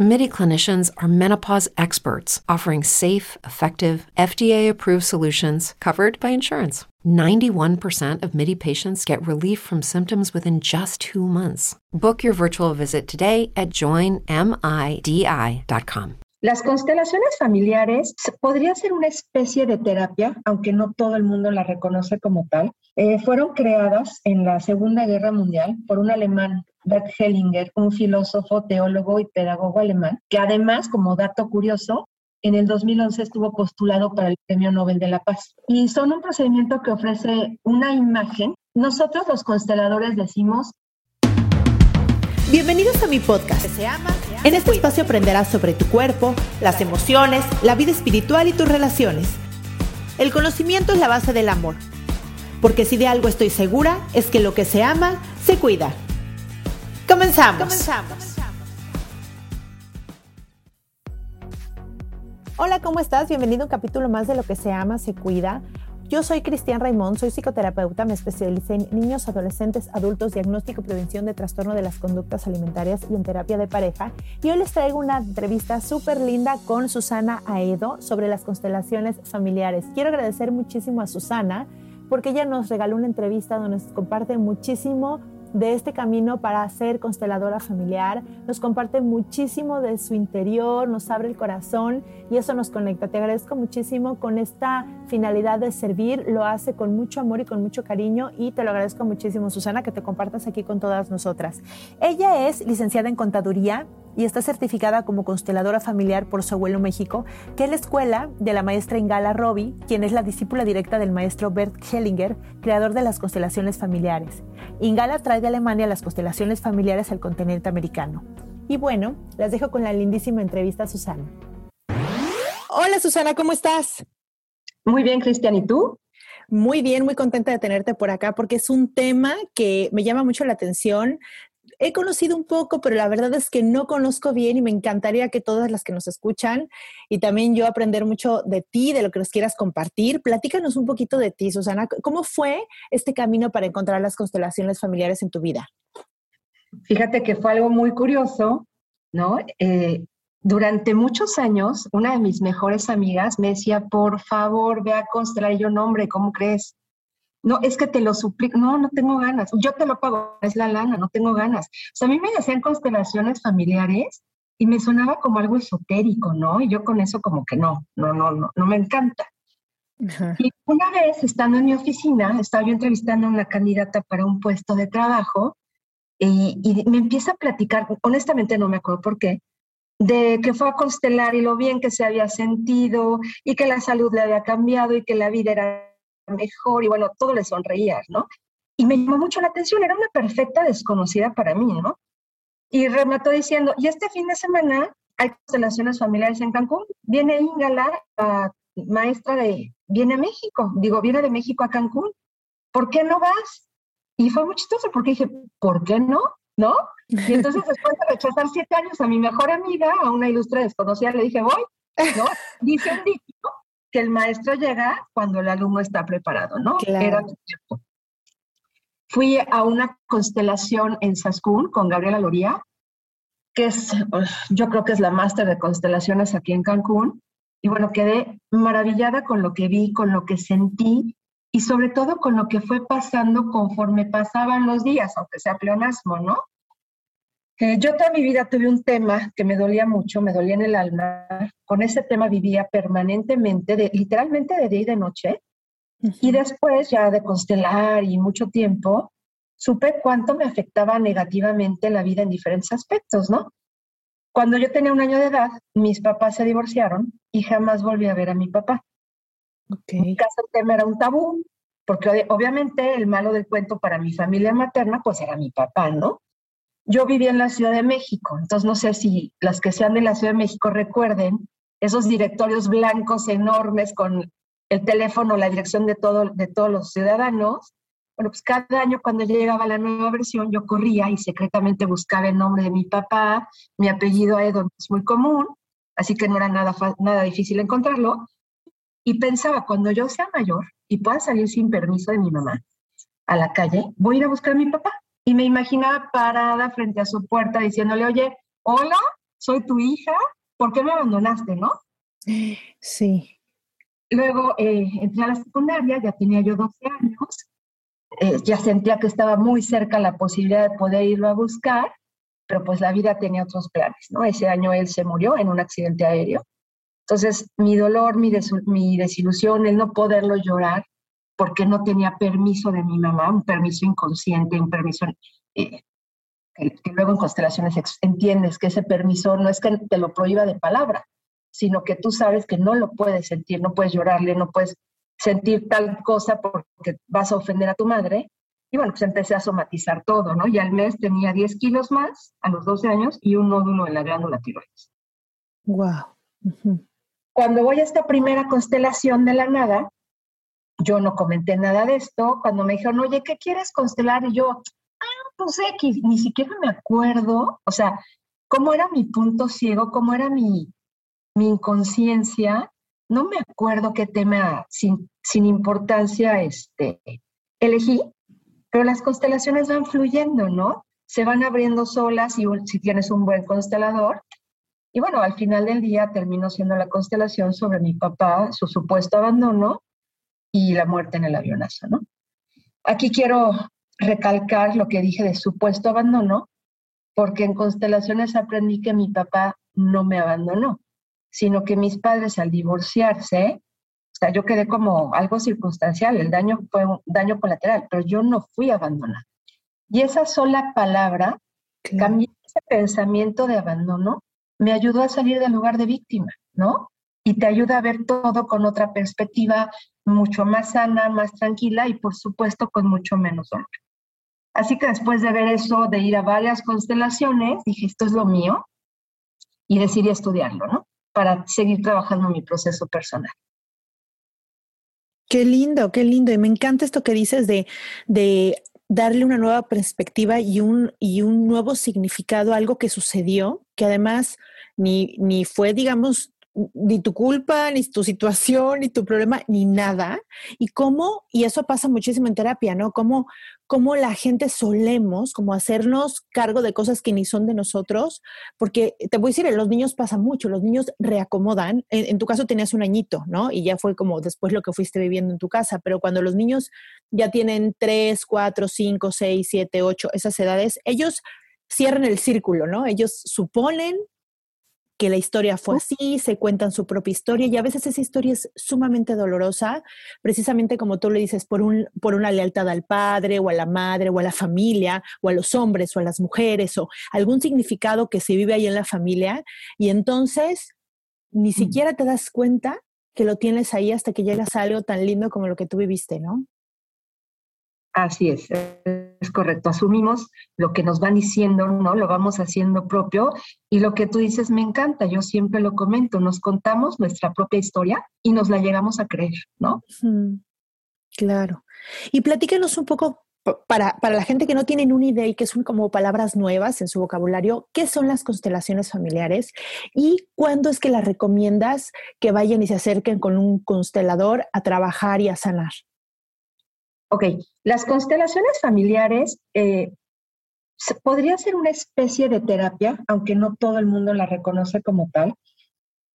MIDI clinicians are menopause experts offering safe, effective, FDA approved solutions covered by insurance. 91% of MIDI patients get relief from symptoms within just two months. Book your virtual visit today at joinmidi.com. Las constelaciones familiares podría ser una especie de terapia, aunque no todo el mundo la reconoce como tal. Eh, fueron creadas en la Segunda Guerra Mundial por un alemán, Bert Hellinger, un filósofo, teólogo y pedagogo alemán, que además, como dato curioso, en el 2011 estuvo postulado para el Premio Nobel de la Paz. Y son un procedimiento que ofrece una imagen. Nosotros los consteladores decimos Bienvenidos a mi podcast. Se ama, en este espacio aprenderás sobre tu cuerpo, las emociones, la vida espiritual y tus relaciones. El conocimiento es la base del amor. Porque si de algo estoy segura, es que lo que se ama, se cuida. Comenzamos. Comenzamos. Hola, ¿cómo estás? Bienvenido a un capítulo más de Lo que se ama, se cuida. Yo soy Cristian Raimond, soy psicoterapeuta, me especialicé en niños, adolescentes, adultos, diagnóstico y prevención de trastorno de las conductas alimentarias y en terapia de pareja. Y hoy les traigo una entrevista súper linda con Susana Aedo sobre las constelaciones familiares. Quiero agradecer muchísimo a Susana porque ella nos regaló una entrevista donde nos comparte muchísimo de este camino para ser consteladora familiar, nos comparte muchísimo de su interior, nos abre el corazón y eso nos conecta. Te agradezco muchísimo con esta finalidad de servir, lo hace con mucho amor y con mucho cariño y te lo agradezco muchísimo, Susana, que te compartas aquí con todas nosotras. Ella es licenciada en contaduría, y está certificada como consteladora familiar por su abuelo México, que es la escuela de la maestra Ingala Robi, quien es la discípula directa del maestro Bert Hellinger, creador de las constelaciones familiares. Ingala trae de Alemania las constelaciones familiares al continente americano. Y bueno, las dejo con la lindísima entrevista a Susana. Hola Susana, ¿cómo estás? Muy bien, Cristian, ¿y tú? Muy bien, muy contenta de tenerte por acá porque es un tema que me llama mucho la atención he conocido un poco, pero la verdad es que no conozco bien y me encantaría que todas las que nos escuchan y también yo aprender mucho de ti, de lo que nos quieras compartir. Platícanos un poquito de ti, Susana. ¿Cómo fue este camino para encontrar las constelaciones familiares en tu vida? Fíjate que fue algo muy curioso, ¿no? Eh, durante muchos años, una de mis mejores amigas me decía, por favor, ve a constelar. Y yo, no, hombre, ¿cómo crees? No, es que te lo suplico, no, no tengo ganas, yo te lo pago, es la lana, no tengo ganas. O sea, a mí me hacían constelaciones familiares y me sonaba como algo esotérico, ¿no? Y yo con eso como que no, no, no, no, no me encanta. Y una vez, estando en mi oficina, estaba yo entrevistando a una candidata para un puesto de trabajo y, y me empieza a platicar, honestamente no me acuerdo por qué, de que fue a constelar y lo bien que se había sentido y que la salud le había cambiado y que la vida era mejor y bueno, todo le sonreía, ¿no? Y me llamó mucho la atención, era una perfecta desconocida para mí, ¿no? Y remató diciendo, y este fin de semana hay constelaciones familiares en Cancún, viene Ingala, la maestra de, viene a México, digo, viene de México a Cancún, ¿por qué no vas? Y fue muy chistoso porque dije, ¿por qué no? ¿No? Y entonces después de rechazar siete años a mi mejor amiga, a una ilustre desconocida, le dije, voy, ¿no? Dice un dicho que el maestro llega cuando el alumno está preparado, ¿no? Era tiempo. Fui a una constelación en Sascún con Gabriela Loría, que es, yo creo que es la máster de constelaciones aquí en Cancún. Y bueno, quedé maravillada con lo que vi, con lo que sentí y sobre todo con lo que fue pasando conforme pasaban los días, aunque sea pleonasmo, ¿no? Yo toda mi vida tuve un tema que me dolía mucho, me dolía en el alma. Con ese tema vivía permanentemente, de, literalmente de día y de noche. Y después ya de constelar y mucho tiempo, supe cuánto me afectaba negativamente la vida en diferentes aspectos, ¿no? Cuando yo tenía un año de edad, mis papás se divorciaron y jamás volví a ver a mi papá. En mi casa el tema era un tabú, porque obviamente el malo del cuento para mi familia materna, pues era mi papá, ¿no? Yo vivía en la Ciudad de México, entonces no sé si las que sean de la Ciudad de México recuerden esos directorios blancos enormes con el teléfono, la dirección de, todo, de todos los ciudadanos. Bueno, pues cada año cuando llegaba la nueva versión, yo corría y secretamente buscaba el nombre de mi papá, mi apellido Edon es muy común, así que no era nada, nada difícil encontrarlo. Y pensaba, cuando yo sea mayor y pueda salir sin permiso de mi mamá a la calle, voy a ir a buscar a mi papá. Y me imaginaba parada frente a su puerta diciéndole, oye, hola, soy tu hija, ¿por qué me abandonaste, no? Sí. Luego eh, entré a la secundaria, ya tenía yo 12 años, eh, ya sentía que estaba muy cerca la posibilidad de poder irlo a buscar, pero pues la vida tenía otros planes, ¿no? Ese año él se murió en un accidente aéreo. Entonces, mi dolor, mi, mi desilusión, el no poderlo llorar, porque no tenía permiso de mi mamá, un permiso inconsciente, un permiso eh, que, luego en constelaciones entiendes que ese permiso no es que te lo prohíba de palabra, sino que tú sabes que no lo puedes sentir, no puedes llorarle, no puedes sentir tal cosa porque vas a ofender a tu madre. Y bueno, pues empecé a somatizar todo, ¿no? Y al mes tenía 10 kilos más a los 12 años y un nódulo en la glándula tiroides. Wow. Cuando voy a esta primera constelación de la nada, yo no comenté nada de esto. Cuando me dijeron, oye, ¿qué quieres constelar? Y yo, ah, pues X, ni siquiera me acuerdo. O sea, cómo era mi punto ciego, cómo era mi, mi inconsciencia no me acuerdo qué tema sin, sin importancia este, elegí, pero las constelaciones van fluyendo, ¿no? Se van abriendo solas y si tienes un buen constelador. Y bueno, al final del día terminó siendo la constelación sobre mi papá, su supuesto abandono y la muerte en el avionazo, ¿no? Aquí quiero recalcar lo que dije de supuesto abandono, porque en constelaciones aprendí que mi papá no me abandonó sino que mis padres al divorciarse, o sea, yo quedé como algo circunstancial, el daño fue un daño colateral, pero yo no fui abandonada. Y esa sola palabra, cambió ese pensamiento de abandono, me ayudó a salir del lugar de víctima, ¿no? Y te ayuda a ver todo con otra perspectiva mucho más sana, más tranquila y por supuesto con mucho menos dolor. Así que después de ver eso, de ir a varias constelaciones, dije, esto es lo mío y decidí estudiarlo, ¿no? para seguir trabajando mi proceso personal. Qué lindo, qué lindo. Y me encanta esto que dices de, de darle una nueva perspectiva y un, y un nuevo significado a algo que sucedió, que además ni, ni fue, digamos, ni tu culpa, ni tu situación, ni tu problema, ni nada. Y cómo, y eso pasa muchísimo en terapia, ¿no? Cómo, cómo la gente solemos como hacernos cargo de cosas que ni son de nosotros, porque te voy a decir, en los niños pasa mucho, los niños reacomodan. En, en, tu caso tenías un añito, ¿no? Y ya fue como después lo que fuiste viviendo en tu casa, pero cuando los niños ya tienen 3, 4, 5, 6, 7, 8, esas edades, ellos cierran el círculo, ¿no? Ellos suponen que la historia fue así, se cuentan su propia historia y a veces esa historia es sumamente dolorosa, precisamente como tú le dices, por, un, por una lealtad al padre o a la madre o a la familia o a los hombres o a las mujeres o algún significado que se vive ahí en la familia y entonces ni siquiera te das cuenta que lo tienes ahí hasta que llegas a algo tan lindo como lo que tú viviste, ¿no? Así es, es correcto. Asumimos lo que nos van diciendo, ¿no? Lo vamos haciendo propio. Y lo que tú dices me encanta, yo siempre lo comento, nos contamos nuestra propia historia y nos la llegamos a creer, ¿no? claro. Y platícanos un poco, para, para la gente que no tiene una idea y que son como palabras nuevas en su vocabulario, ¿qué son las constelaciones familiares? ¿Y cuándo es que las recomiendas que vayan y se acerquen con un constelador a trabajar y a sanar? Ok, las constelaciones familiares eh, podría ser una especie de terapia, aunque no todo el mundo la reconoce como tal.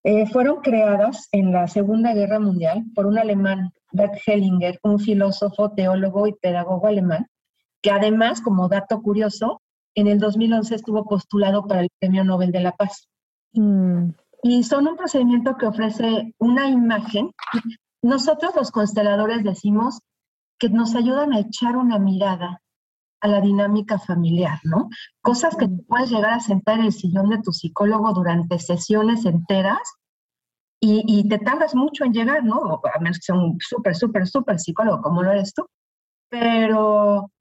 Eh, fueron creadas en la Segunda Guerra Mundial por un alemán, Bert Hellinger, un filósofo, teólogo y pedagogo alemán, que además, como dato curioso, en el 2011 estuvo postulado para el Premio Nobel de la Paz. Mm. Y son un procedimiento que ofrece una imagen. Nosotros los consteladores decimos que nos ayudan a echar una mirada a la dinámica familiar, ¿no? Cosas que puedes llegar a sentar en el sillón de tu psicólogo durante sesiones enteras y, te tardas mucho en llegar, ¿no? A menos que sea un súper, súper, súper psicólogo como lo eres tú. Pero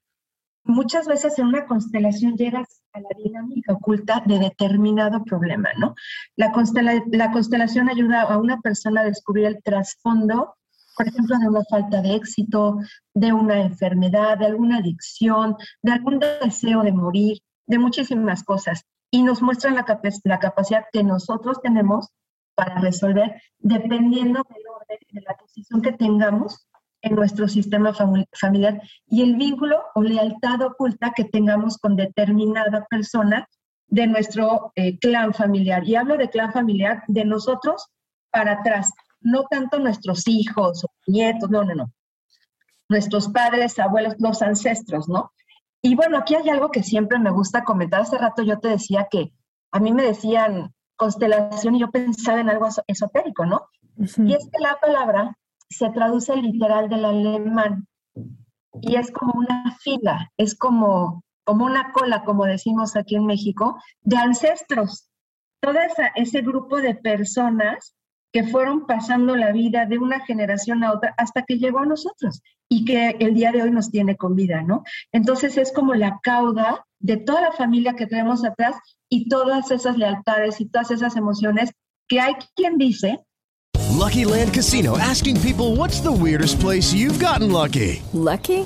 muchas veces en una constelación llegas a la dinámica oculta de determinado problema, ¿no? La, la constelación ayuda a una persona a descubrir el trasfondo por ejemplo, de una falta de éxito, de una enfermedad, de alguna adicción, de algún deseo de morir, de muchísimas cosas. Y nos muestran la, la capacidad que nosotros tenemos para resolver dependiendo del orden, de la posición que tengamos en nuestro sistema familiar y el vínculo o lealtad oculta que tengamos con determinada persona de nuestro eh, clan familiar. Y hablo de clan familiar de nosotros para atrás, no tanto nuestros hijos o nietos, no, no, no. Nuestros padres, abuelos, los ancestros, ¿no? Y bueno, aquí hay algo que siempre me gusta comentar. Hace rato yo te decía que a mí me decían constelación y yo pensaba en algo esotérico, ¿no? Y es que la palabra se traduce literal del alemán y es como una fila, es como, como una cola, como decimos aquí en México, de ancestros. Todo ese grupo de personas que fueron pasando la vida de una generación a otra hasta que llegó a nosotros y que el día de hoy nos tiene con vida, ¿no? Entonces es como la cauda de toda la familia que tenemos atrás y todas esas lealtades y todas esas emociones que hay quien dice Lucky Land Casino asking people what's the weirdest place you've gotten lucky? Lucky?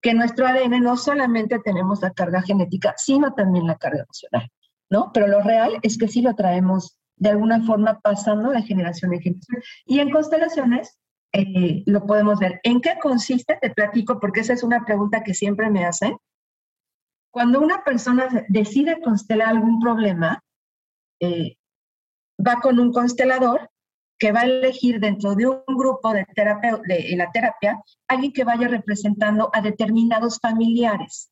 que nuestro ADN no solamente tenemos la carga genética, sino también la carga emocional, ¿no? Pero lo real es que sí lo traemos de alguna forma pasando de generación en generación. Y en constelaciones eh, lo podemos ver. ¿En qué consiste? Te platico, porque esa es una pregunta que siempre me hacen. Cuando una persona decide constelar algún problema, eh, va con un constelador que va a elegir dentro de un grupo de, terapia, de, la terapia alguien que vaya representando a determinados familiares,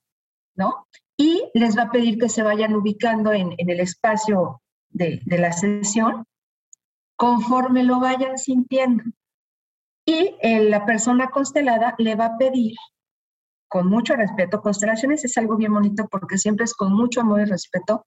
¿no? Y les va a pedir que se vayan ubicando en, el espacio de, de, la sesión conforme lo vayan sintiendo. Y eh, la persona constelada le va a pedir, con mucho respeto, constelaciones es algo bien bonito porque siempre es con mucho amor y respeto,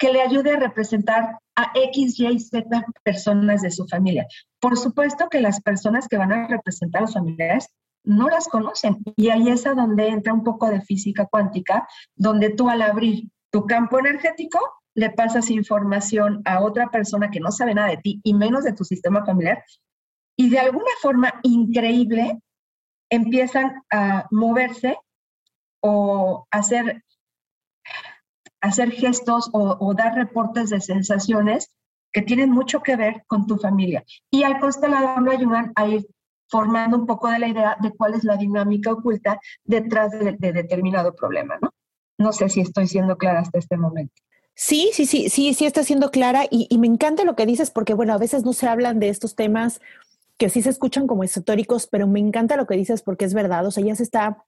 que le ayude a representar a X, Y, Z personas de su familia. Por supuesto que las personas que van a representar a los familiares no las conocen y ahí es a donde entra un poco de física cuántica, donde tú al abrir tu campo energético le pasas información a otra persona que no sabe nada de ti y menos de tu sistema familiar y de alguna forma increíble empiezan a moverse o hacer hacer gestos o, dar reportes de sensaciones que tienen mucho que ver con tu familia. Y al constelador lo ayudan a ir formando un poco de la idea de cuál es la dinámica oculta detrás de, determinado problema, ¿no? No sé si estoy siendo clara hasta este momento. Sí, sí, sí, sí, sí está siendo clara y, y, me encanta lo que dices porque, bueno, a veces no se hablan de estos temas que sí se escuchan como esotéricos, pero me encanta lo que dices porque es verdad, o sea, ya se está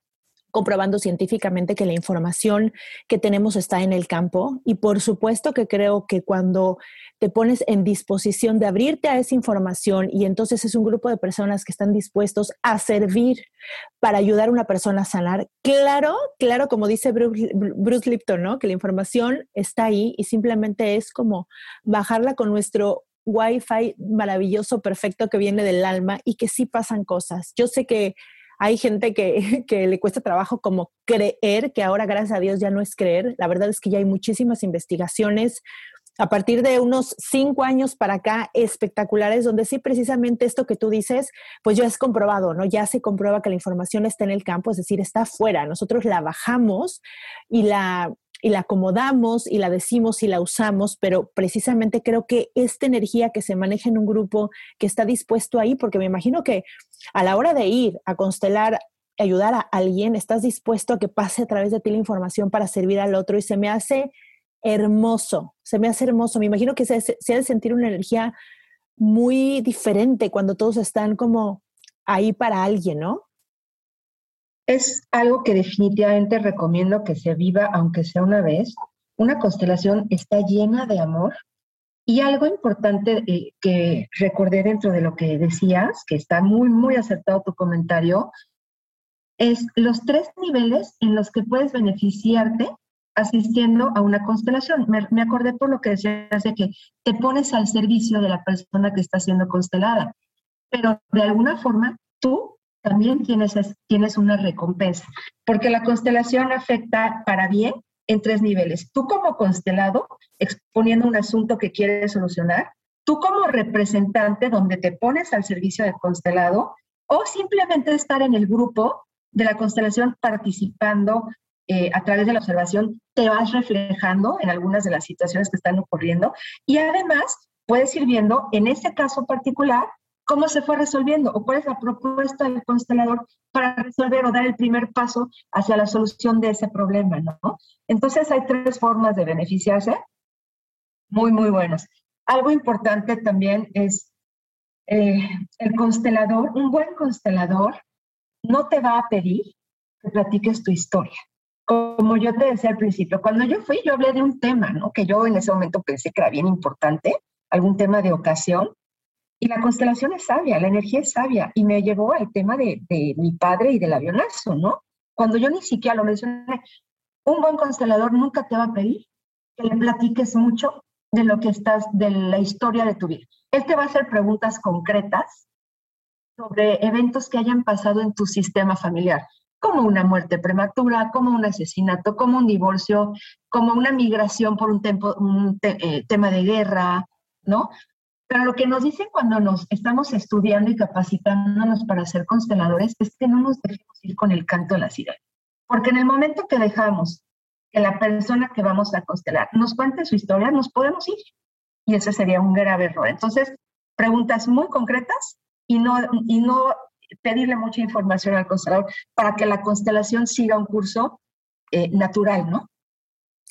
comprobando científicamente que la información que tenemos está en el campo y por supuesto que creo que cuando te pones en disposición de abrirte a esa información y entonces es un grupo de personas que están dispuestos a servir para ayudar a una persona a sanar, claro, claro, como dice Bruce, Lipton, ¿no? Que la información está ahí y simplemente es como bajarla con nuestro Wi-Fi maravilloso, perfecto que viene del alma y que sí pasan cosas. Yo sé que hay gente que, que, le cuesta trabajo como creer, que ahora gracias a Dios ya no es creer. La verdad es que ya hay muchísimas investigaciones a partir de unos cinco años para acá espectaculares, donde sí precisamente esto que tú dices, pues ya es comprobado, ¿no? Ya se comprueba que la información está en el campo, es decir, está afuera. Nosotros la bajamos y la y la acomodamos y la decimos y la usamos, pero precisamente creo que esta energía que se maneja en un grupo que está dispuesto ahí, porque me imagino que a la hora de ir a constelar, ayudar a alguien, estás dispuesto a que pase a través de ti la información para servir al otro y se me hace hermoso, se me hace hermoso. Me imagino que se, se ha de sentir una energía muy diferente cuando todos están como ahí para alguien, ¿no? Es algo que definitivamente recomiendo que se viva, aunque sea una vez. Una constelación está llena de amor. Y algo importante eh, que recordé dentro de lo que decías, que está muy, muy acertado tu comentario, es los tres niveles en los que puedes beneficiarte asistiendo a una constelación. Me, me, acordé por lo que decías de que te pones al servicio de la persona que está siendo constelada, pero de alguna forma tú también tienes, tienes una recompensa, porque la constelación afecta para bien en tres niveles. Tú como constelado, exponiendo un asunto que quieres solucionar, tú como representante donde te pones al servicio del constelado, o simplemente estar en el grupo de la constelación participando eh, a través de la observación, te vas reflejando en algunas de las situaciones que están ocurriendo y además puedes ir viendo, en este caso particular, cómo se fue resolviendo o cuál es la propuesta del constelador para resolver o dar el primer paso hacia la solución de ese problema, ¿no? Entonces hay tres formas de beneficiarse muy, muy buenas. Algo importante también es eh, el constelador, un buen constelador no te va a pedir que platiques tu historia. Como yo te decía al principio, cuando yo fui, yo hablé de un tema, ¿no? Que yo en ese momento pensé que era bien importante, algún tema de ocasión, y la constelación es sabia, la energía es sabia, y me llevó al tema de, mi padre y del avionazo, ¿no? Cuando yo ni siquiera lo mencioné, un buen constelador nunca te va a pedir que le platiques mucho de lo que estás, de la historia de tu vida. Él te va a hacer preguntas concretas sobre eventos que hayan pasado en tu sistema familiar, como una muerte prematura, como un asesinato, como un divorcio, como una migración por un, un eh, tema de guerra, ¿no? Pero lo que nos dicen cuando nos estamos estudiando y capacitándonos para ser consteladores es que no nos dejemos ir con el canto de la sirena. Porque en el momento que dejamos que la persona que vamos a constelar nos cuente su historia, nos podemos ir. Y ese sería un grave error. Entonces, preguntas muy concretas y no, y no pedirle mucha información al constelador para que la constelación siga un curso eh, natural, ¿no?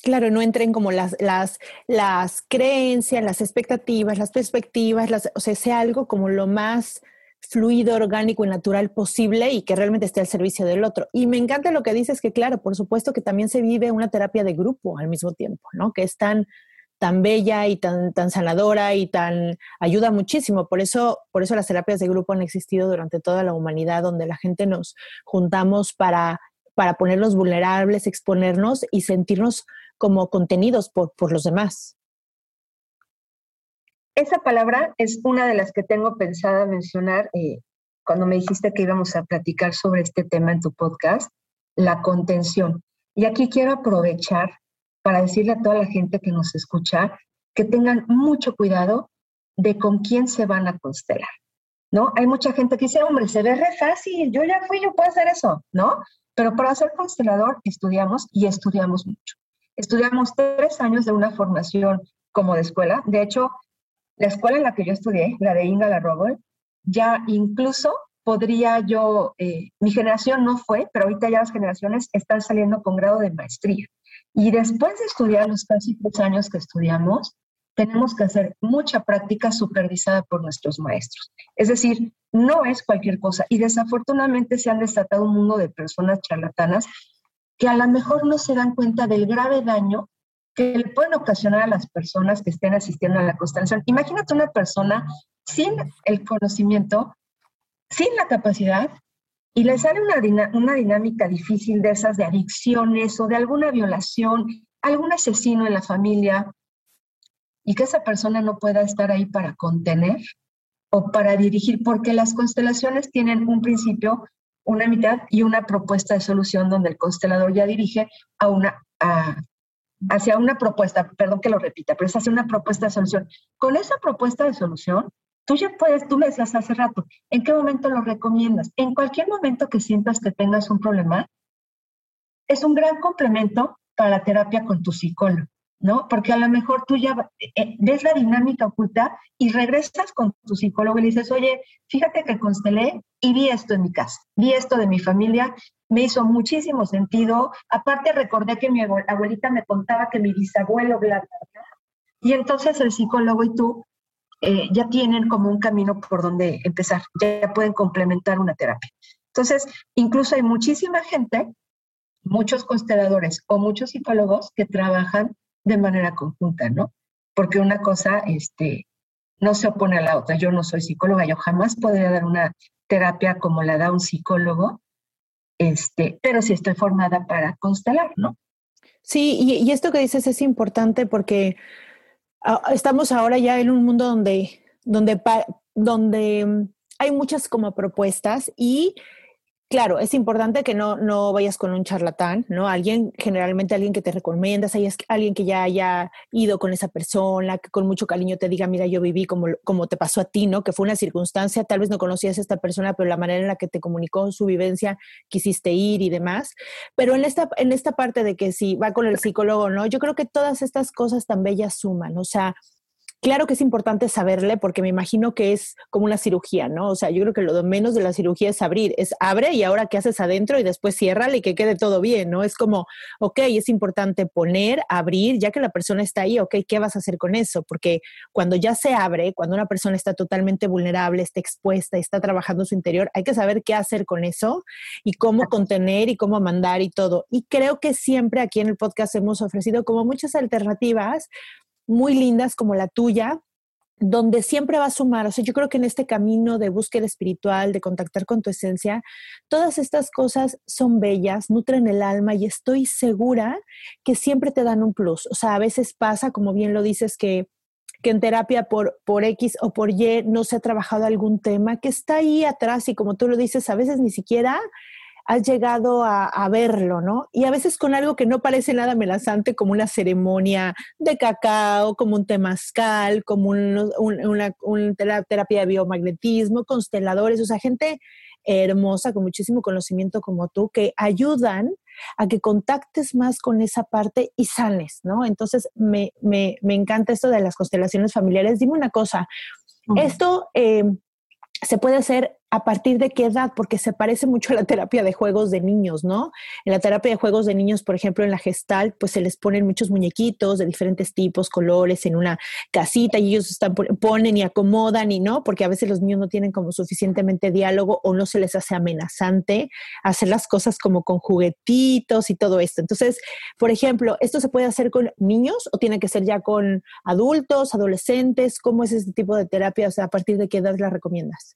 Claro, no entren como las, las, las creencias, las expectativas, las perspectivas, las, o sea, sea algo como lo más fluido, orgánico y natural posible y que realmente esté al servicio del otro. Y me encanta lo que dices, que claro, por supuesto que también se vive una terapia de grupo al mismo tiempo, ¿no? Que es tan, tan bella y tan, tan sanadora y tan ayuda muchísimo. Por eso, por eso las terapias de grupo han existido durante toda la humanidad, donde la gente nos juntamos para, para ponernos vulnerables, exponernos y sentirnos como contenidos por, por los demás. Esa palabra es una de las que tengo pensada mencionar eh, cuando me dijiste que íbamos a platicar sobre este tema en tu podcast, la contención. Y aquí quiero aprovechar para decirle a toda la gente que nos escucha que tengan mucho cuidado de con quién se van a constelar, ¿no? Hay mucha gente que dice, hombre, se ve re fácil, yo ya fui, yo puedo hacer eso, ¿no? Pero para ser constelador estudiamos y estudiamos mucho. Estudiamos tres años de una formación como de escuela. De hecho, la escuela en la que yo estudié, la de Inga Larrobol, ya incluso podría yo, eh, mi generación no fue, pero ahorita ya las generaciones están saliendo con grado de maestría. Y después de estudiar los casi tres años que estudiamos, tenemos que hacer mucha práctica supervisada por nuestros maestros. Es decir, no es cualquier cosa. Y desafortunadamente se han desatado un mundo de personas charlatanas que a lo mejor no se dan cuenta del grave daño que le pueden ocasionar a las personas que estén asistiendo a la constelación. Imagínate una persona sin el conocimiento, sin la capacidad, y le sale una, una dinámica difícil de esas de adicciones o de alguna violación, algún asesino en la familia, y que esa persona no pueda estar ahí para contener o para dirigir, porque las constelaciones tienen un principio una mitad y una propuesta de solución donde el constelador ya dirige a una, hacia una propuesta, perdón que lo repita, pero es hacia una propuesta de solución. Con esa propuesta de solución, tú ya puedes, tú me decías hace rato, ¿en qué momento lo recomiendas? En cualquier momento que sientas que tengas un problema, es un gran complemento para la terapia con tu psicólogo. ¿No? Porque a lo mejor tú ya eh, ves la dinámica oculta y regresas con tu psicólogo y le dices, oye, fíjate que constelé y vi esto en mi casa, vi esto de mi familia, me hizo muchísimo sentido. Aparte recordé que mi abuelita me contaba que mi bisabuelo, bla, Y entonces el psicólogo y tú eh, ya tienen como un camino por donde empezar, ya pueden complementar una terapia. Entonces, incluso hay muchísima gente, muchos consteladores o muchos psicólogos que trabajan de manera conjunta, ¿no? Porque una cosa este, no se opone a la otra. Yo no soy psicóloga, yo jamás podría dar una terapia como la da un psicólogo, este, pero sí estoy formada para constelar, ¿no? Sí, y, esto que dices es importante porque ah, estamos ahora ya en un mundo donde, donde, donde mm, hay muchas como propuestas y Claro, es importante que no, no vayas con un charlatán, ¿no? Alguien, generalmente alguien que te recomiendas, alguien que ya haya ido con esa persona, que con mucho cariño te diga, mira, yo viví como, como te pasó a ti, ¿no? Que fue una circunstancia, tal vez no conocías a esta persona, pero la manera en la que te comunicó su vivencia, quisiste ir y demás. Pero en esta, en esta parte de que si va con el psicólogo, ¿no? Yo creo que todas estas cosas tan bellas suman, o sea, Claro que es importante saberle porque me imagino que es como una cirugía, ¿no? O sea, yo creo que lo menos de la cirugía es abrir, es abre y ahora qué haces adentro y después ciérrale y que quede todo bien, ¿no? Es como, ok, es importante poner, abrir, ya que la persona está ahí, ok, ¿qué vas a hacer con eso? Porque cuando ya se abre, cuando una persona está totalmente vulnerable, está expuesta, está trabajando su interior, hay que saber qué hacer con eso y cómo contener y cómo mandar y todo. Y creo que siempre aquí en el podcast hemos ofrecido como muchas alternativas muy lindas como la tuya, donde siempre va a sumar, o sea, yo creo que en este camino de búsqueda espiritual, de contactar con tu esencia, todas estas cosas son bellas, nutren el alma y estoy segura que siempre te dan un plus. O sea, a veces pasa, como bien lo dices, que, que en terapia por, por X o por Y no se ha trabajado algún tema que está ahí atrás y como tú lo dices, a veces ni siquiera has llegado a, verlo, ¿no? Y a veces con algo que no parece nada amenazante, como una ceremonia de cacao, como un temazcal, como una, terapia de biomagnetismo, consteladores, o sea, gente hermosa, con muchísimo conocimiento como tú, que ayudan a que contactes más con esa parte y sanes, ¿no? Entonces, me, encanta esto de las constelaciones familiares. Dime una cosa, esto eh, se puede hacer a partir de qué edad, porque se parece mucho a la terapia de juegos de niños, ¿no? En la terapia de juegos de niños, por ejemplo, en la gestal, pues se les ponen muchos muñequitos de diferentes tipos, colores, en una casita y ellos están, ponen y acomodan y no, porque a veces los niños no tienen como suficientemente diálogo o no se les hace amenazante hacer las cosas como con juguetitos y todo esto. Entonces, por ejemplo, ¿esto se puede hacer con niños o tiene que ser ya con adultos, adolescentes? ¿Cómo es este tipo de terapia? O sea, ¿a partir de qué edad la recomiendas?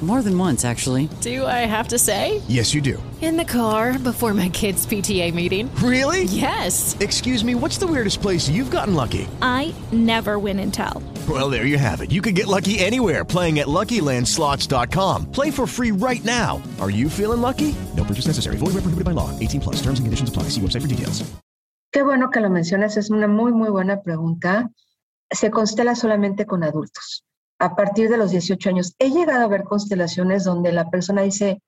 More than once, actually. Do I have to say? Yes, you do. In the car before my kids' PTA meeting. Really? Yes. Excuse me, what's the weirdest place you've gotten lucky? I never win and tell. Well, there you have it. You can get lucky anywhere playing at LuckyLandSlots.com. Play for free right now. Are you feeling lucky? No purchase necessary. Void where prohibited by law. 18 plus. Terms and conditions apply. See website for details. Qué bueno que lo mencionas. Es una muy, muy buena pregunta. Se constela solamente con adultos. A partir de los 18 años. He llegado a ver constelaciones donde la persona dice,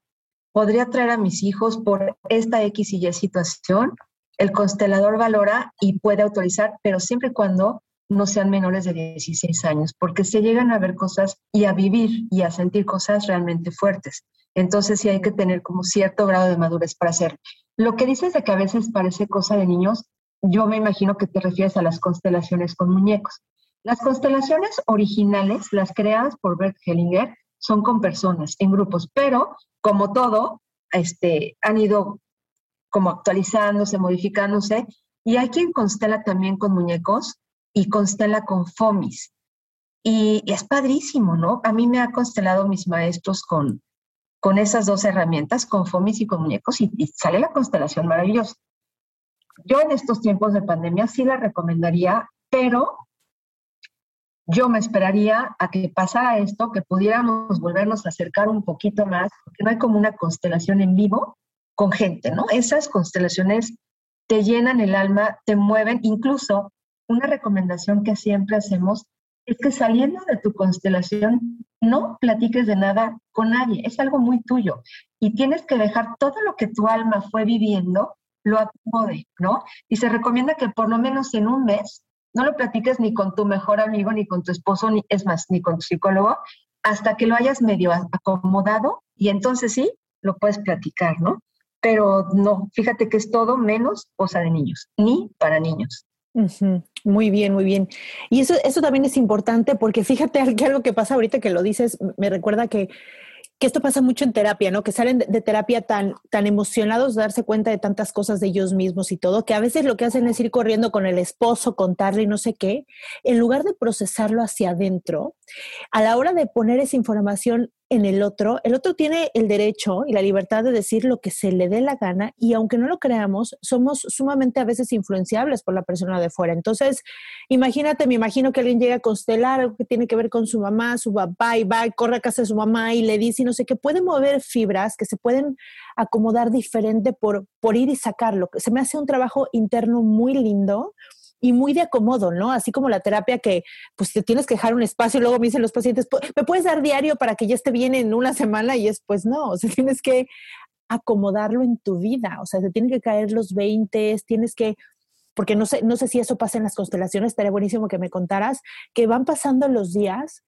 podría traer a mis hijos por esta X y Y situación. El constelador valora y puede autorizar, pero siempre y cuando no sean menores de 16 años, porque se llegan a ver cosas y a vivir y a sentir cosas realmente fuertes. Entonces sí hay que tener como cierto grado de madurez para hacerlo. Lo que dices de que a veces parece cosa de niños, yo me imagino que te refieres a las constelaciones con muñecos. Las constelaciones originales, las creadas por Bert Hellinger, son con personas, en grupos, pero como todo, este, han ido como actualizándose, modificándose, y hay quien constela también con muñecos y constela con FOMIS. Y, es padrísimo, ¿no? A mí me ha constelado mis maestros con, con esas dos herramientas, con FOMIS y con muñecos, y, y sale la constelación maravillosa. Yo en estos tiempos de pandemia sí la recomendaría, pero yo me esperaría a que pasara esto, que pudiéramos volvernos a acercar un poquito más, porque no hay como una constelación en vivo con gente, ¿no? Esas constelaciones te llenan el alma, te mueven, incluso una recomendación que siempre hacemos es que saliendo de tu constelación no platiques de nada con nadie, es algo muy tuyo y tienes que dejar todo lo que tu alma fue viviendo, lo acomode, ¿no? Y se recomienda que por lo menos en un mes no lo platiques ni con tu mejor amigo, ni con tu esposo, ni es más, ni con tu psicólogo, hasta que lo hayas medio acomodado y entonces sí, lo puedes platicar, ¿no? Pero no, fíjate que es todo menos cosa de niños, ni para niños. Muy bien, muy bien. Y eso, eso también es importante porque fíjate que algo que pasa ahorita que lo dices, me recuerda que que esto pasa mucho en terapia, ¿no? Que salen de, terapia tan, tan emocionados darse cuenta de tantas cosas de ellos mismos y todo, que a veces lo que hacen es ir corriendo con el esposo, contarle y no sé qué, en lugar de procesarlo hacia adentro, a la hora de poner esa información en el otro, el otro tiene el derecho y la libertad de decir lo que se le dé la gana y aunque no lo creamos, somos sumamente a veces influenciables por la persona de fuera. Entonces, imagínate, me imagino que alguien llega a constelar algo que tiene que ver con su mamá, su papá y va corre a casa de su mamá y le dice y no sé qué, puede mover fibras que se pueden acomodar diferente por, por ir y sacarlo. Se me hace un trabajo interno muy lindo y muy de acomodo, ¿no? Así como la terapia que pues te tienes que dejar un espacio y luego me dicen los pacientes, ¿me puedes dar diario para que ya esté bien en una semana? Y es pues no, o sea, tienes que acomodarlo en tu vida, o sea, te tienen que caer los 20, tienes que porque no sé, no sé si eso pasa en las constelaciones, estaría buenísimo que me contaras, que van pasando los días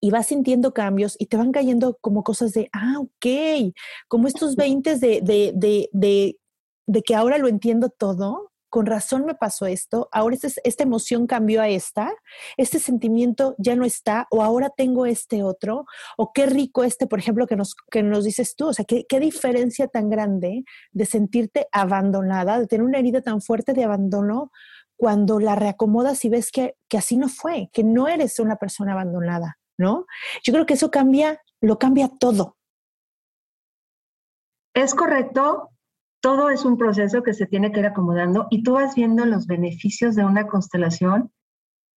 y vas sintiendo cambios y te van cayendo como cosas de, ah, ok, como estos 20 de, de, de, de, de que ahora lo entiendo todo, con razón me pasó esto, ahora esta emoción cambió a esta, este sentimiento ya no está, o ahora tengo este otro, o qué rico este, por ejemplo, que nos, que nos dices tú, o sea, qué, qué diferencia tan grande de sentirte abandonada, de tener una herida tan fuerte de abandono cuando la reacomodas y ves que, que así no fue, que no eres una persona abandonada, ¿no? Yo creo que eso cambia, lo cambia todo. Es correcto, todo es un proceso que se tiene que ir acomodando y tú vas viendo los beneficios de una constelación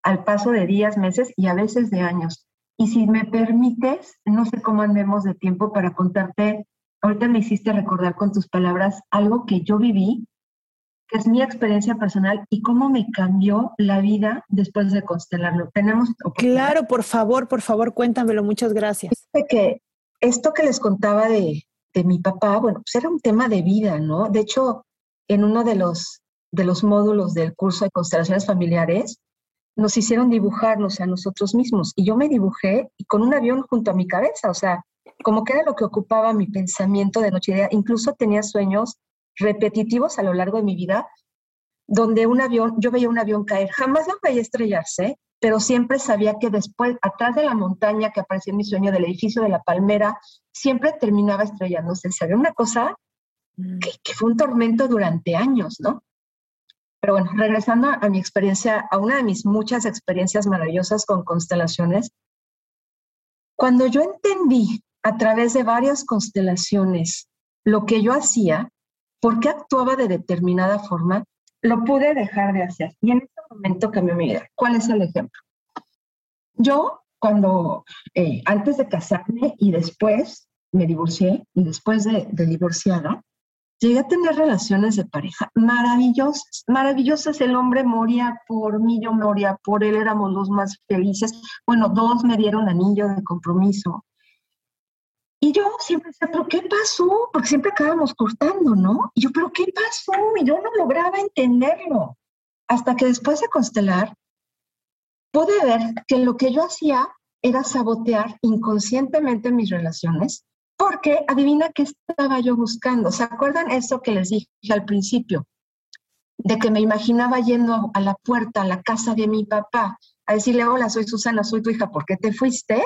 al paso de días, meses y a veces de años. Y si me permites, no sé cómo andemos de tiempo para contarte, ahorita me hiciste recordar con tus palabras algo que yo viví, que es mi experiencia personal y cómo me cambió la vida después de constelarlo. Tenemos Claro, por favor, por favor, cuéntamelo, muchas gracias. que esto que les contaba de, de mi papá, bueno, pues era un tema de vida, ¿no? De hecho, en uno de los, de los módulos del curso de constelaciones familiares, nos hicieron dibujarnos a nosotros mismos y yo me dibujé y con un avión junto a mi cabeza, o sea, como que era lo que ocupaba mi pensamiento de noche y día. Incluso tenía sueños repetitivos a lo largo de mi vida, donde un avión, yo veía un avión caer, jamás lo veía estrellarse, pero siempre sabía que después, atrás de la montaña que aparecía en mi sueño, del edificio de la palmera, siempre terminaba estrellándose. Sabía una cosa mm. que, fue un tormento durante años, ¿no? Pero bueno, regresando a, mi experiencia, a una de mis muchas experiencias maravillosas con constelaciones, cuando yo entendí a través de varias constelaciones lo que yo hacía, por qué actuaba de determinada forma, lo pude dejar de hacer. Y en momento cambió mi vida. ¿Cuál es el ejemplo? Yo, cuando, eh, antes de casarme y después me divorcié, y después de, de divorciada, llegué a tener relaciones de pareja maravillosas, maravillosas. El hombre moría por mí, yo moría por él, éramos los más felices. Bueno, dos me dieron anillo de compromiso. Y yo siempre decía, ¿pero qué pasó? Porque siempre acabamos cortando, ¿no? Y yo, ¿pero qué pasó? Y yo no lograba entenderlo. Hasta que después de constelar, pude ver que lo que yo hacía era sabotear inconscientemente mis relaciones, porque adivina qué estaba yo buscando. ¿Se acuerdan eso que les dije al principio? De que me imaginaba yendo a la puerta, a la casa de mi papá, a decirle, hola, soy Susana, soy tu hija, ¿por qué te fuiste?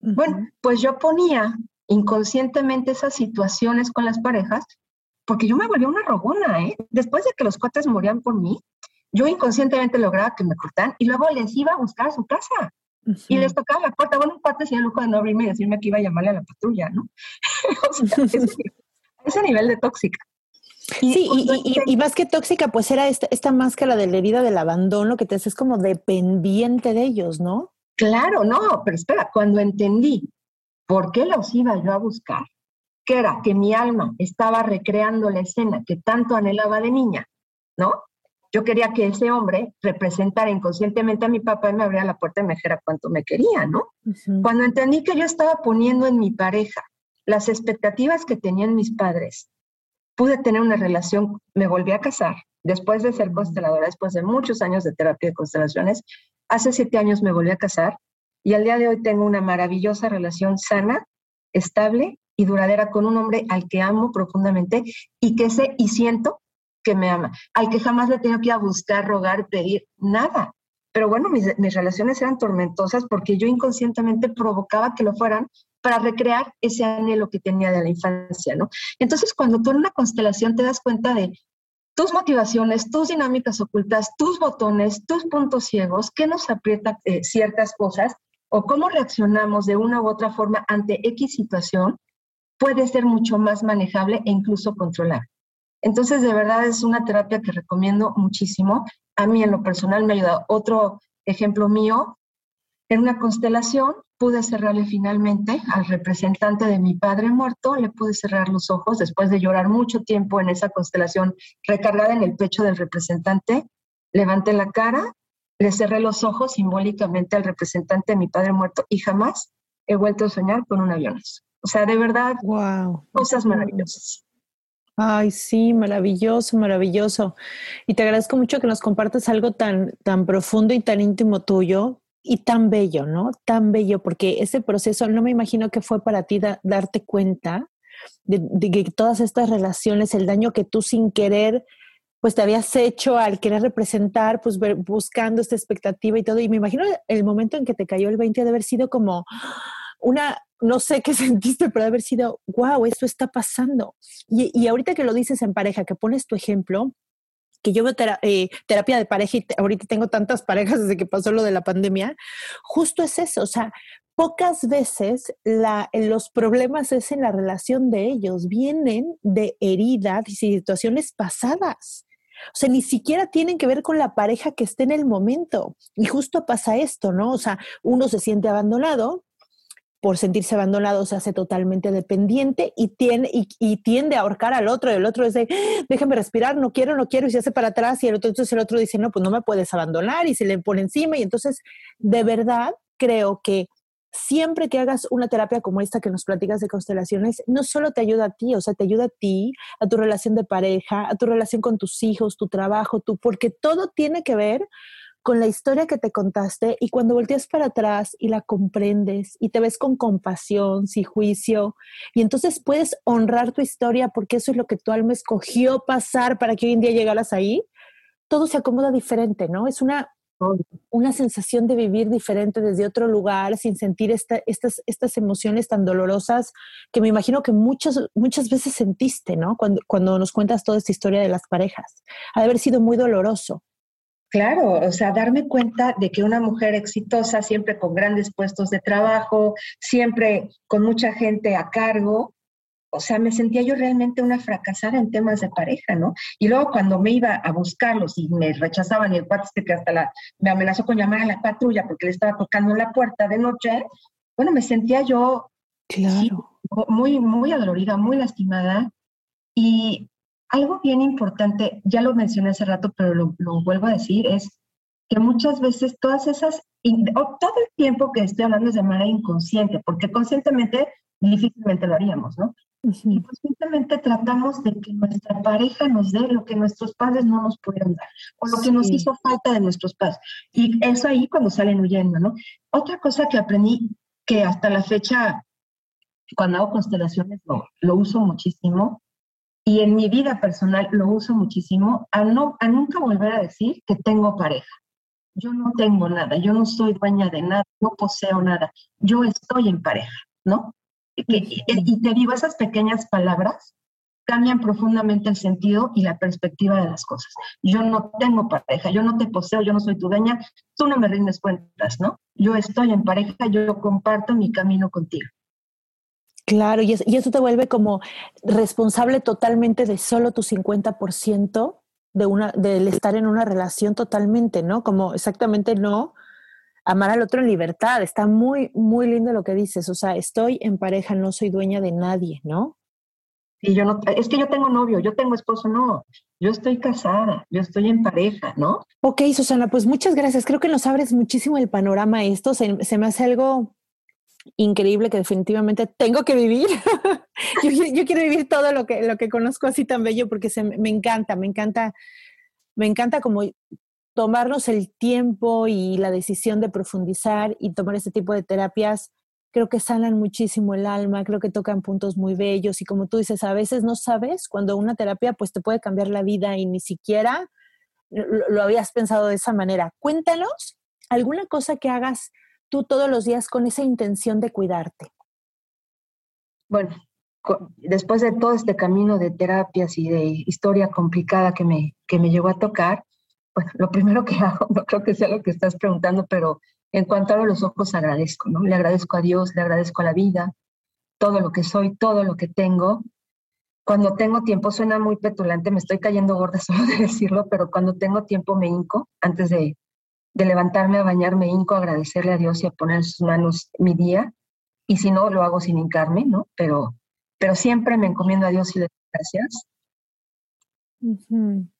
Bueno, pues yo ponía inconscientemente esas situaciones con las parejas, porque yo me volví una rogona, ¿eh? Después de que los cuates morían por mí, yo inconscientemente lograba que me cortaran y luego les iba a buscar a su casa. Y les tocaba la puerta. Bueno, un cuate se el lujo de no abrirme y decirme que iba a llamarle a la patrulla, ¿no? o sea, ese, nivel de tóxica. sí, y, más que tóxica, pues era esta, esta máscara de la herida del abandono que te haces como dependiente de ellos, ¿no? Claro, no, pero espera, cuando entendí ¿Por qué los iba yo a buscar? Que era que mi alma estaba recreando la escena que tanto anhelaba de niña, ¿no? Yo quería que ese hombre representara inconscientemente a mi papá y me abriera la puerta y me dijera cuánto me quería, ¿no? Cuando entendí que yo estaba poniendo en mi pareja las expectativas que tenían mis padres, pude tener una relación, me volví a casar, después de ser consteladora, después de muchos años de terapia de constelaciones, hace siete años me volví a casar y al día de hoy tengo una maravillosa relación sana, estable y duradera con un hombre al que amo profundamente y que sé y siento que me ama, al que jamás le tengo que ir a buscar, rogar, pedir, nada. Pero bueno, mis, relaciones eran tormentosas porque yo inconscientemente provocaba que lo fueran para recrear ese anhelo que tenía de la infancia, ¿no? Entonces, cuando tú en una constelación te das cuenta de tus motivaciones, tus dinámicas ocultas, tus botones, tus puntos ciegos, qué nos aprieta eh, ciertas cosas o cómo reaccionamos de una u otra forma ante X situación, puede ser mucho más manejable e incluso controlar. Entonces, de verdad es una terapia que recomiendo muchísimo. A mí en lo personal me ha ayudado. Otro ejemplo mío, en una constelación pude cerrarle finalmente al representante de mi padre muerto, le pude cerrar los ojos después de llorar mucho tiempo en esa constelación recargada en el pecho del representante. Levanté la cara, le cerré los ojos simbólicamente al representante de mi padre muerto y jamás he vuelto a soñar con un avión. O sea, de verdad, wow. cosas maravillosas. Ay, sí, maravilloso, maravilloso. Y te agradezco mucho que nos compartas algo tan, tan profundo y tan íntimo tuyo y tan bello, ¿no? Tan bello, porque ese proceso no me imagino que fue para ti darte cuenta de, que todas estas relaciones, el daño que tú sin querer, pues te habías hecho al querer representar, pues buscando esta expectativa y todo. Y me imagino el momento en que te cayó el 20 de haber sido como una, no sé qué sentiste, pero haber sido, wow, esto está pasando. Y, y ahorita que lo dices en pareja, que pones tu ejemplo, que yo veo eh, terapia de pareja y ahorita tengo tantas parejas desde que pasó lo de la pandemia, justo es eso, o sea, pocas veces los problemas es en la relación de ellos, vienen de heridas y situaciones pasadas. O sea, ni siquiera tienen que ver con la pareja que esté en el momento. Y justo pasa esto, ¿no? O sea, uno se siente abandonado, por sentirse abandonado se hace totalmente dependiente y, tiene, y, tiende a ahorcar al otro. Y el otro es de, déjame respirar, no quiero, no quiero, y se hace para atrás. Y el otro, entonces el otro dice, no, pues no me puedes abandonar y se le pone encima. Y entonces, de verdad, creo que siempre que hagas una terapia como esta que nos platicas de constelaciones, no solo te ayuda a ti, o sea, te ayuda a ti, a tu relación de pareja, a tu relación con tus hijos, tu trabajo, tú, porque todo tiene que ver con la historia que te contaste y cuando volteas para atrás y la comprendes y te ves con compasión, sin juicio, y entonces puedes honrar tu historia porque eso es lo que tu alma escogió pasar para que hoy en día llegaras ahí, todo se acomoda diferente, ¿no? Es una, una sensación de vivir diferente desde otro lugar, sin sentir esta, estas, estas emociones tan dolorosas que me imagino que muchas, muchas veces sentiste, ¿no? Cuando, cuando nos cuentas toda esta historia de las parejas. Ha de haber sido muy doloroso. Claro, o sea, darme cuenta de que una mujer exitosa, siempre con grandes puestos de trabajo, siempre con mucha gente a cargo, o sea, me sentía yo realmente una fracasada en temas de pareja, ¿no? Y luego cuando me iba a buscarlos y me rechazaban y el cuate este que hasta la, me amenazó con llamar a la patrulla porque le estaba tocando la puerta de noche, bueno, me sentía yo claro. muy, muy adolorida, muy lastimada. Y algo bien importante, ya lo mencioné hace rato, pero lo, vuelvo a decir, es que muchas veces todas esas, o todo el tiempo que estoy hablando es de manera inconsciente, porque conscientemente difícilmente lo haríamos, ¿no? Inconscientemente tratamos de que nuestra pareja nos dé lo que nuestros padres no nos pudieron dar, o lo que nos hizo falta de nuestros padres. Y eso ahí cuando salen huyendo, ¿no? Otra cosa que aprendí, que hasta la fecha, cuando hago constelaciones, lo, lo uso muchísimo, y en mi vida personal lo uso muchísimo, a, no, a nunca volver a decir que tengo pareja. Yo no tengo nada, yo no soy dueña de nada, no poseo nada, yo estoy en pareja, ¿no? Y, y te digo, esas pequeñas palabras cambian profundamente el sentido y la perspectiva de las cosas. Yo no tengo pareja, yo no te poseo, yo no soy tu dueña, tú no me rindes cuentas, ¿no? Yo estoy en pareja, yo comparto mi camino contigo. Claro, y, eso te vuelve como responsable totalmente de solo tu 50% de una, del estar en una relación totalmente, ¿no? Como exactamente no amar al otro en libertad. Está muy, muy lindo lo que dices. O sea, estoy en pareja, no soy dueña de nadie, ¿no? Y yo no, es que yo tengo novio, yo tengo esposo, no. Yo estoy casada, yo estoy en pareja, ¿no? Ok, Susana, pues muchas gracias. Creo que nos abres muchísimo el panorama esto. Se, se me hace algo increíble que definitivamente tengo que vivir. yo, quiero vivir todo lo que, lo que conozco así tan bello porque se, me encanta, me encanta me encanta como tomarnos el tiempo y la decisión de profundizar y tomar este tipo de terapias creo que sanan muchísimo el alma, creo que tocan puntos muy bellos y como tú dices, a veces no sabes cuando una terapia pues te puede cambiar la vida y ni siquiera lo, habías pensado de esa manera. Cuéntanos alguna cosa que hagas tú todos los días con esa intención de cuidarte. Bueno, después de todo este camino de terapias y de historia complicada que me, que me llevó a tocar, bueno, lo primero que hago, no creo que sea lo que estás preguntando, pero en cuanto abro los ojos agradezco, ¿no? Le agradezco a Dios, le agradezco a la vida, todo lo que soy, todo lo que tengo. Cuando tengo tiempo, suena muy petulante, me estoy cayendo gorda solo de decirlo, pero cuando tengo tiempo me hinco, antes de, de levantarme a bañar, me hinco agradecerle a Dios y a poner en sus manos mi día. Y si no, lo hago sin hincarme, ¿no? Pero, pero siempre me encomiendo a Dios y le doy gracias.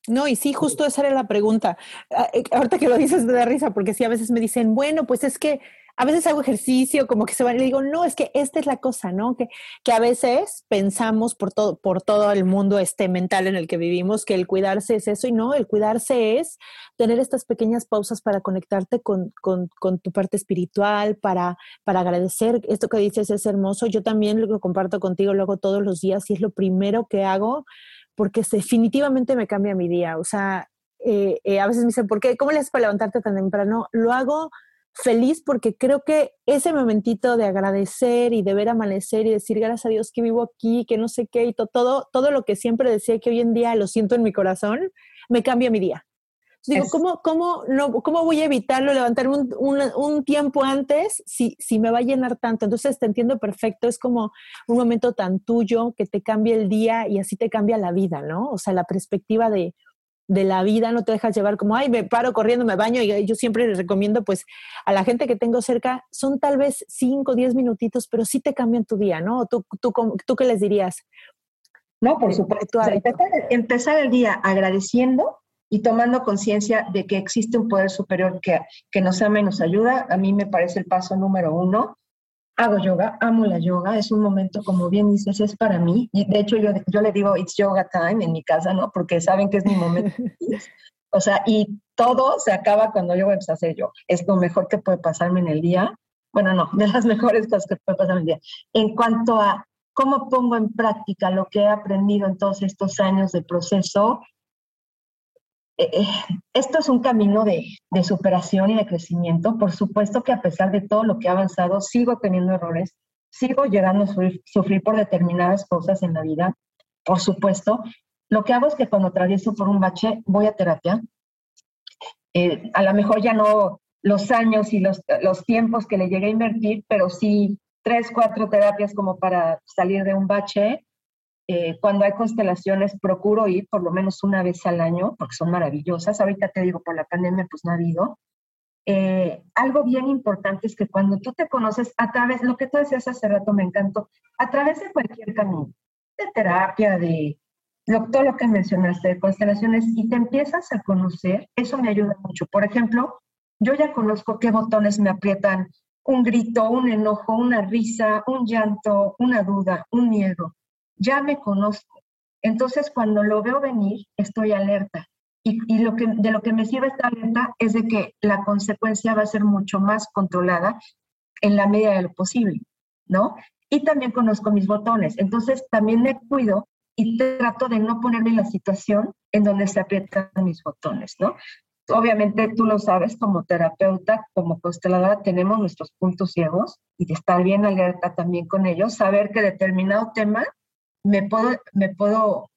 No, y sí, justo esa era la pregunta. Ah, eh, ahorita que lo dices me da risa, porque sí, a veces me dicen, bueno, pues es que a veces hago ejercicio, como que se van y le digo, no, es que esta es la cosa, ¿no? Que, que a veces pensamos por todo, por todo el mundo este mental en el que vivimos que el cuidarse es eso y no, el cuidarse es tener estas pequeñas pausas para conectarte con, con, tu parte espiritual, para, para agradecer. Esto que dices es hermoso. Yo también lo comparto contigo, lo hago todos los días y es lo primero que hago porque definitivamente me cambia mi día. O sea, eh, eh, a veces me dicen, ¿por qué? ¿Cómo le haces para levantarte tan temprano? Lo hago feliz porque creo que ese momentito de agradecer y de ver amanecer y decir gracias a Dios que vivo aquí, que no sé qué, y todo, todo lo que siempre decía que hoy en día lo siento en mi corazón, me cambia mi día. Digo, ¿cómo, cómo, no, ¿cómo voy a evitarlo, levantarme un, un, tiempo antes si, si me va a llenar tanto? Entonces te entiendo perfecto, es como un momento tan tuyo que te cambia el día y así te cambia la vida, ¿no? O sea, la perspectiva de, de la vida, no te dejas llevar como, ay, me paro corriendo, me baño, y yo siempre les recomiendo, pues, a la gente que tengo cerca, son tal vez 5, 10 minutitos, pero sí te cambian tu día, ¿no? ¿Tú, tú, tú qué les dirías? No, por supuesto. empezar, el día agradeciendo y tomando conciencia de que existe un poder superior que, que nos ama y nos ayuda, a mí me parece el paso número uno. Hago yoga, amo la yoga, es un momento, como bien dices, es para mí. Y de hecho, yo, yo le digo, it's yoga time en mi casa, ¿no? Porque saben que es mi momento. o sea, y todo se acaba cuando yo voy a empezar a hacer yoga. Es lo mejor que puede pasarme en el día. Bueno, no, de las mejores cosas que puede pasarme en el día. En cuanto a cómo pongo en práctica lo que he aprendido en todos estos años de proceso, eh, eh, esto es un camino de, superación y de crecimiento. Por supuesto que a pesar de todo lo que he avanzado, sigo teniendo errores, sigo llegando a sufrir, por determinadas cosas en la vida. Por supuesto, lo que hago es que cuando atravieso por un bache, voy a terapia. Eh, a lo mejor ya no los años y los, los tiempos que le llegué a invertir, pero sí tres, cuatro terapias como para salir de un bache eh, cuando hay constelaciones procuro ir por lo menos una vez al año, porque son maravillosas. Ahorita te digo, por la pandemia pues no ha habido. Eh, algo bien importante es que cuando tú te conoces a través, lo que tú decías hace rato me encantó, a través de cualquier camino, de terapia, de todo lo que mencionaste, de constelaciones, y te empiezas a conocer, eso me ayuda mucho. Por ejemplo, yo ya conozco qué botones me aprietan un grito, un enojo, una risa, un llanto, una duda, un miedo ya me conozco. Entonces, cuando lo veo venir, estoy alerta. Y, lo que, de lo que me sirve esta alerta es de que la consecuencia va a ser mucho más controlada en la medida de lo posible, ¿no? Y también conozco mis botones. Entonces, también me cuido y trato de no ponerme en la situación en donde se aprietan mis botones, ¿no? Obviamente tú lo sabes, como terapeuta, como consteladora, tenemos nuestros puntos ciegos y de estar bien alerta también con ellos, saber que determinado tema me puedo, me puedo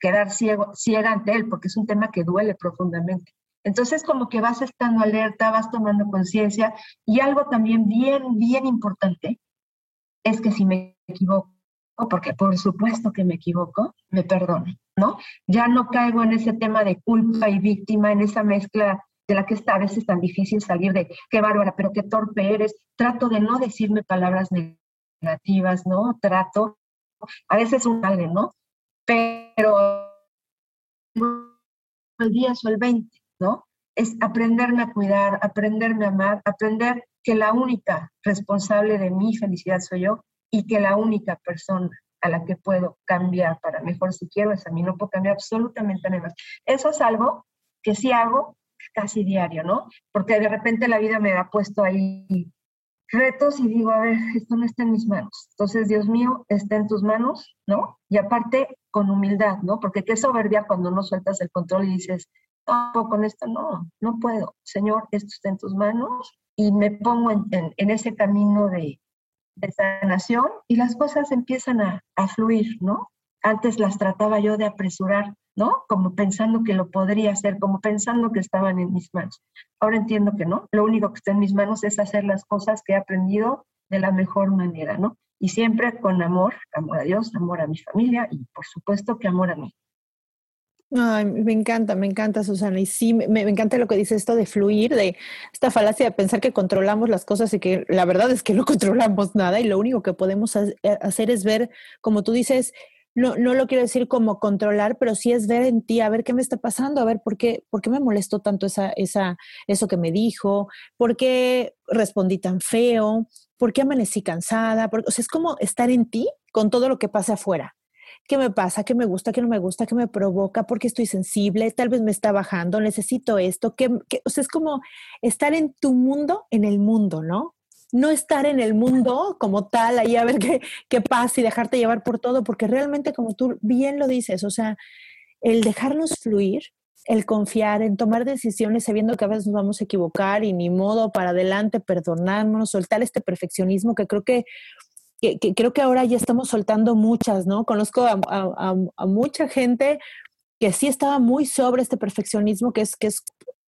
quedar ciego, ciega ante él, porque es un tema que duele profundamente. Entonces, como que vas estando alerta, vas tomando conciencia, y algo también bien, bien importante es que si me equivoco, porque por supuesto que me equivoco, me perdone, ¿no? Ya no caigo en ese tema de culpa y víctima, en esa mezcla de la que está a veces tan difícil salir de qué bárbara, pero qué torpe eres. Trato de no decirme palabras negativas, ¿no? Trato a veces un sale, ¿no? Pero el 10 o el 20, ¿no? Es aprenderme a cuidar, aprenderme a amar, aprender que la única responsable de mi felicidad soy yo y que la única persona a la que puedo cambiar para mejor si quiero es a mí, no puedo cambiar absolutamente nada más. Eso es algo que sí hago casi diario, ¿no? Porque de repente la vida me ha puesto ahí retos y digo, a ver, esto no está en mis manos. Entonces, Dios mío, está en tus manos, ¿no? Y aparte, con humildad, ¿no? Porque qué soberbia cuando no sueltas el control y dices, no, con esto no, no puedo. Señor, esto está en tus manos y me pongo en, en, ese camino de, de, sanación y las cosas empiezan a, a fluir, ¿no? Antes las trataba yo de apresurar, ¿no? Como pensando que lo podría hacer, como pensando que estaban en mis manos. Ahora entiendo que no, lo único que está en mis manos es hacer las cosas que he aprendido de la mejor manera, ¿no? Y siempre con amor, amor a Dios, amor a mi familia y por supuesto que amor a mí. Ay, me encanta, me encanta, Susana. Y sí, me, encanta lo que dice esto de fluir, de esta falacia de pensar que controlamos las cosas y que la verdad es que no controlamos nada y lo único que podemos hacer es ver, como tú dices, no, no lo quiero decir como controlar, pero sí es ver en ti, a ver qué me está pasando, a ver por qué, por qué me molestó tanto esa, esa, eso que me dijo, por qué respondí tan feo, por qué amanecí cansada. o sea, es como estar en ti con todo lo que pasa afuera. ¿Qué me pasa? ¿Qué me gusta? ¿Qué no me gusta? ¿Qué me provoca? ¿Por qué estoy sensible? Tal vez me está bajando, necesito esto. ¿Qué, o sea, es como estar en tu mundo, en el mundo, ¿no? No estar en el mundo como tal, ahí a ver qué, qué pasa y dejarte llevar por todo, porque realmente como tú bien lo dices, o sea, el dejarnos fluir, el confiar en tomar decisiones sabiendo que a veces nos vamos a equivocar y ni modo para adelante, perdonarnos, soltar este perfeccionismo que creo que, que, creo que ahora ya estamos soltando muchas, ¿no? Conozco a, a, mucha gente que sí estaba muy sobre este perfeccionismo, que es, que es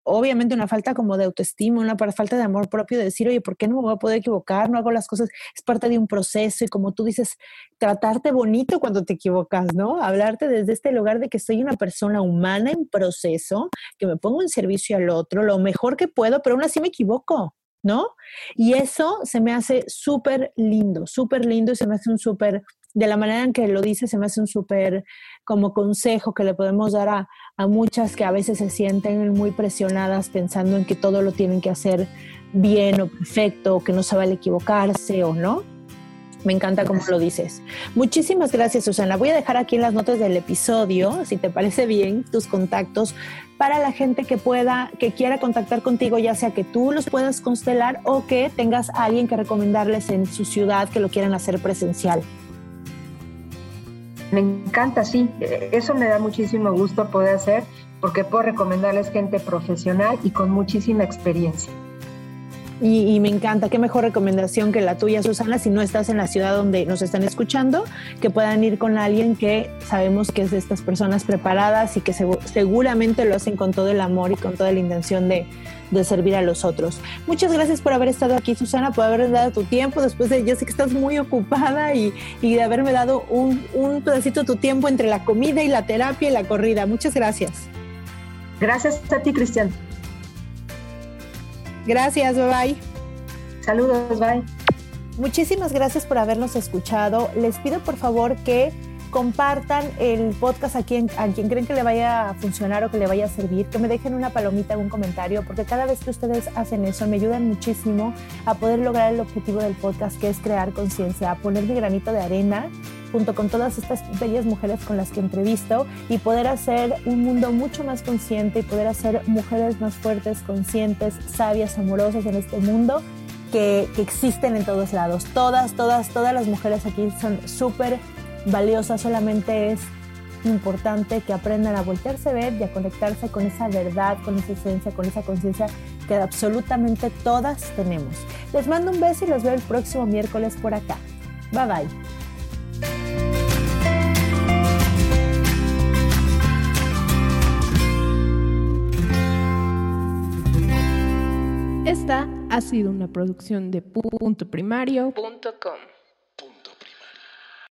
obviamente una falta como de autoestima, una falta de amor propio, de decir, oye, ¿por qué no me voy a poder equivocar? No hago las cosas, es parte de un proceso y como tú dices, tratarte bonito cuando te equivocas, ¿no? Hablarte desde este lugar de que soy una persona humana en proceso, que me pongo en servicio al otro, lo mejor que puedo, pero aún así me equivoco. ¿No? Y eso se me hace súper lindo, súper lindo y se me hace un súper de la manera en que lo dice, se me hace un súper como consejo que le podemos dar a, a, muchas que a veces se sienten muy presionadas pensando en que todo lo tienen que hacer bien o perfecto, o que no se vale equivocarse o no. Me encanta cómo lo dices. Muchísimas gracias, Susana. Voy a dejar aquí en las notas del episodio, si te parece bien, tus contactos para la gente que pueda, que quiera contactar contigo, ya sea que tú los puedas constelar o que tengas alguien que recomendarles en su ciudad que lo quieran hacer presencial. Me encanta, sí. Eso me da muchísimo gusto poder hacer porque puedo recomendarles gente profesional y con muchísima experiencia. Y, me encanta, qué mejor recomendación que la tuya, Susana, si no estás en la ciudad donde nos están escuchando, que puedan ir con alguien que sabemos que es de estas personas preparadas y que seguramente lo hacen con todo el amor y con toda la intención de, de servir a los otros. Muchas gracias por haber estado aquí, Susana, por haber dado tu tiempo después de, yo sé que estás muy ocupada y, y de haberme dado un, un pedacito de tu tiempo entre la comida y la terapia y la corrida. Muchas gracias. Gracias a ti, Cristian. Gracias, bye bye. Saludos, bye. Muchísimas gracias por habernos escuchado. Les pido por favor que compartan el podcast a quien, a quien creen que le vaya a funcionar o que le vaya a servir, que me dejen una palomita, un comentario, porque cada vez que ustedes hacen eso me ayudan muchísimo a poder lograr el objetivo del podcast, que es crear conciencia, a poner mi granito de arena junto con todas estas bellas mujeres con las que entrevisto y poder hacer un mundo mucho más consciente y poder hacer mujeres más fuertes, conscientes, sabias, amorosas en este mundo que, que existen en todos lados. Todas, todas, todas las mujeres aquí son súper valiosas, solamente es importante que aprendan a voltearse a ver y a conectarse con esa verdad, con esa esencia, con esa conciencia que absolutamente todas tenemos. Les mando un beso y los veo el próximo miércoles por acá. Bye bye. Esta ha sido una producción de punto primario.com.